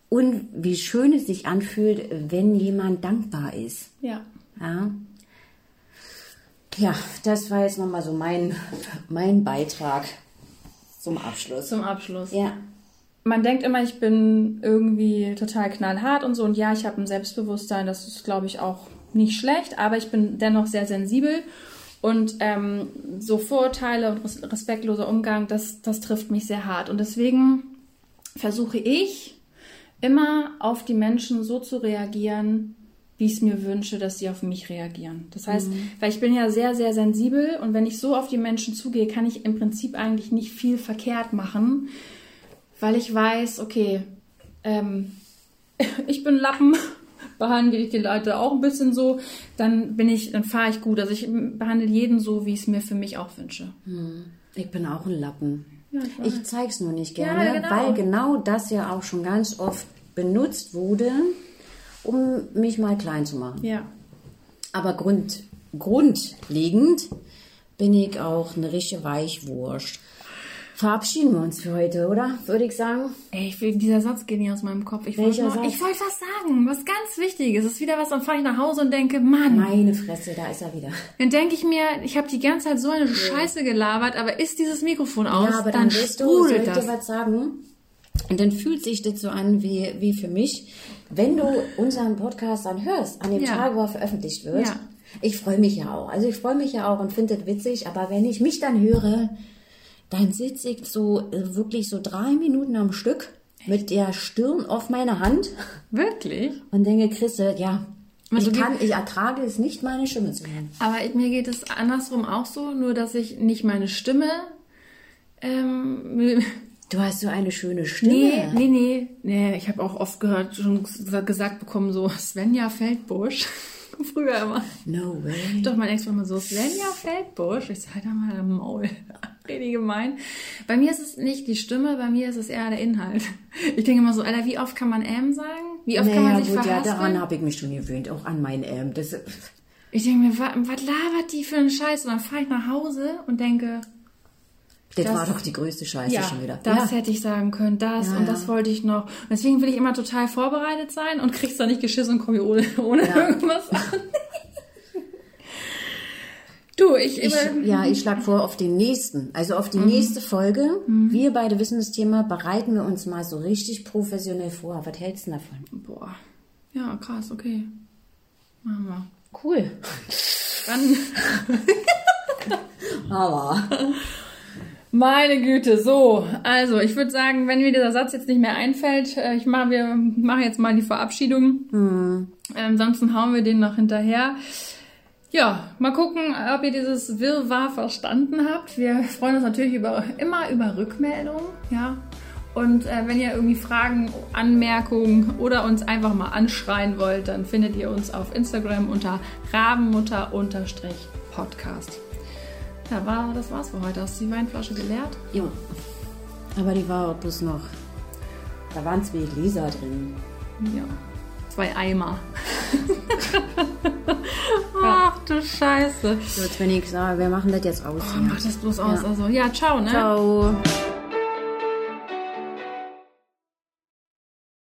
Und wie schön es sich anfühlt, wenn jemand dankbar ist. Ja. Ja, ja das war jetzt nochmal so mein, mein Beitrag zum Abschluss. Zum Abschluss. Ja, Man denkt immer, ich bin irgendwie total knallhart und so. Und ja, ich habe ein Selbstbewusstsein, das ist, glaube ich, auch nicht schlecht, aber ich bin dennoch sehr sensibel. Und ähm, so Vorurteile und res- respektloser Umgang, das, das trifft mich sehr hart. Und deswegen versuche ich immer auf die Menschen so zu reagieren, wie ich es mir wünsche, dass sie auf mich reagieren. Das heißt, weil ich bin ja sehr, sehr sensibel und wenn ich so auf die Menschen zugehe, kann ich im Prinzip eigentlich nicht viel verkehrt machen, weil ich weiß, okay, ähm, ich bin Lappen, behandle ich die Leute auch ein bisschen so, dann bin ich, dann fahre ich gut. Also ich behandle jeden so, wie ich es mir für mich auch wünsche. ich bin auch ein Lappen. Ja, ich ich zeig's nur nicht gerne, Ja, genau. weil genau das ja auch schon ganz oft benutzt wurde, um mich mal klein zu machen. Ja. Aber grund, grundlegend bin ich auch eine richtige Weichwurst. Verabschieden wir uns für heute, oder? Würde ich sagen. Ey, ich will, dieser Satz geht nicht aus meinem Kopf. Ich wollte Satz? ich wollte was sagen, was ganz Wichtiges. Es ist wieder was, dann fahre ich nach Hause und denke, Mann, Meine Fresse, da ist er wieder. dann denke ich mir, ich habe die ganze Zeit so eine Scheiße gelabert, aber ist dieses Mikrofon aus, Ja, aber dann, dann, weißt du, soll ich dir das. was sagen? Und dann fühlt sich das so an wie, wie für mich, wenn du unseren Podcast dann hörst, an dem Ja. Tag, wo er veröffentlicht wird. Ja. Ich freue mich ja auch. Also ich freue mich ja auch und finde das witzig, aber wenn ich mich dann höre, dann sitze ich so äh, wirklich so drei Minuten am Stück mit der Stirn auf meiner Hand Wirklich? und denke, Chrisse, ja, Also ich, kann, ich ertrage es nicht, meine Stimme zu hören. Aber ich- mir geht es andersrum auch so, nur dass ich nicht meine Stimme ähm, Du hast so eine schöne Stimme. Nee, nee, nee. nee ich habe auch oft gehört, schon gesagt bekommen, so Svenja Feldbusch. Früher immer. No way. Doch, mein Ex war immer so, Svenja Feldbusch. Ich sag, halt mal im Maul. Richtig gemein. Bei mir ist es nicht die Stimme, bei mir ist es eher der Inhalt. Ich denke immer so, Alter, wie oft kann man M sagen? Wie oft naja, kann man sich gut, ja, daran habe ich mich schon gewöhnt, auch an mein M. Das, ich denke mir, was, was labert die für einen Scheiß? Und dann fahre ich nach Hause und denke, das, Das- war doch die größte Scheiße ja, schon wieder. das ja. hätte ich sagen können, das Ja, und das wollte ich noch. Und deswegen will ich immer total vorbereitet sein und krieg's dann nicht geschissen und komme ohne, ohne irgendwas an. du, ich, Ich, ja, ich schlage vor, auf den nächsten, also auf die nächste Folge. Wir beide wissen das Thema, bereiten wir uns mal so richtig professionell vor. Was hältst du davon? boah, ja, krass, okay. Machen wir. Cool. Dann, Aber. meine Güte, so. Also, ich würde sagen, wenn mir dieser Satz jetzt nicht mehr einfällt, äh, ich mache, wir machen jetzt mal die Verabschiedung. Ähm, ansonsten hauen wir den noch hinterher. Ja, mal gucken, ob ihr dieses Wirrwarr verstanden habt. Wir freuen uns natürlich über, immer über Rückmeldungen, ja. Und äh, wenn ihr irgendwie Fragen, Anmerkungen oder uns einfach mal anschreien wollt, dann findet ihr uns auf Instagram unter rabenmutter-podcast. Ja, war, das war's für heute. Hast du die Weinflasche geleert? Jo. Aber die war bloß noch. Da waren zwei Gläser drin. Ja. Zwei Eimer. Ach du Scheiße. So, jetzt wenn ich sage, wir machen das jetzt aus. Oh, mach das bloß aus. Also, ja, ciao, ne? Ciao.